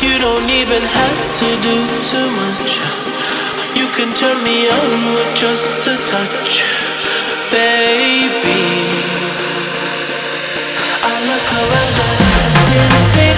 You don't even have to do too much. You can turn me on with just a touch, baby. I look around and see the city.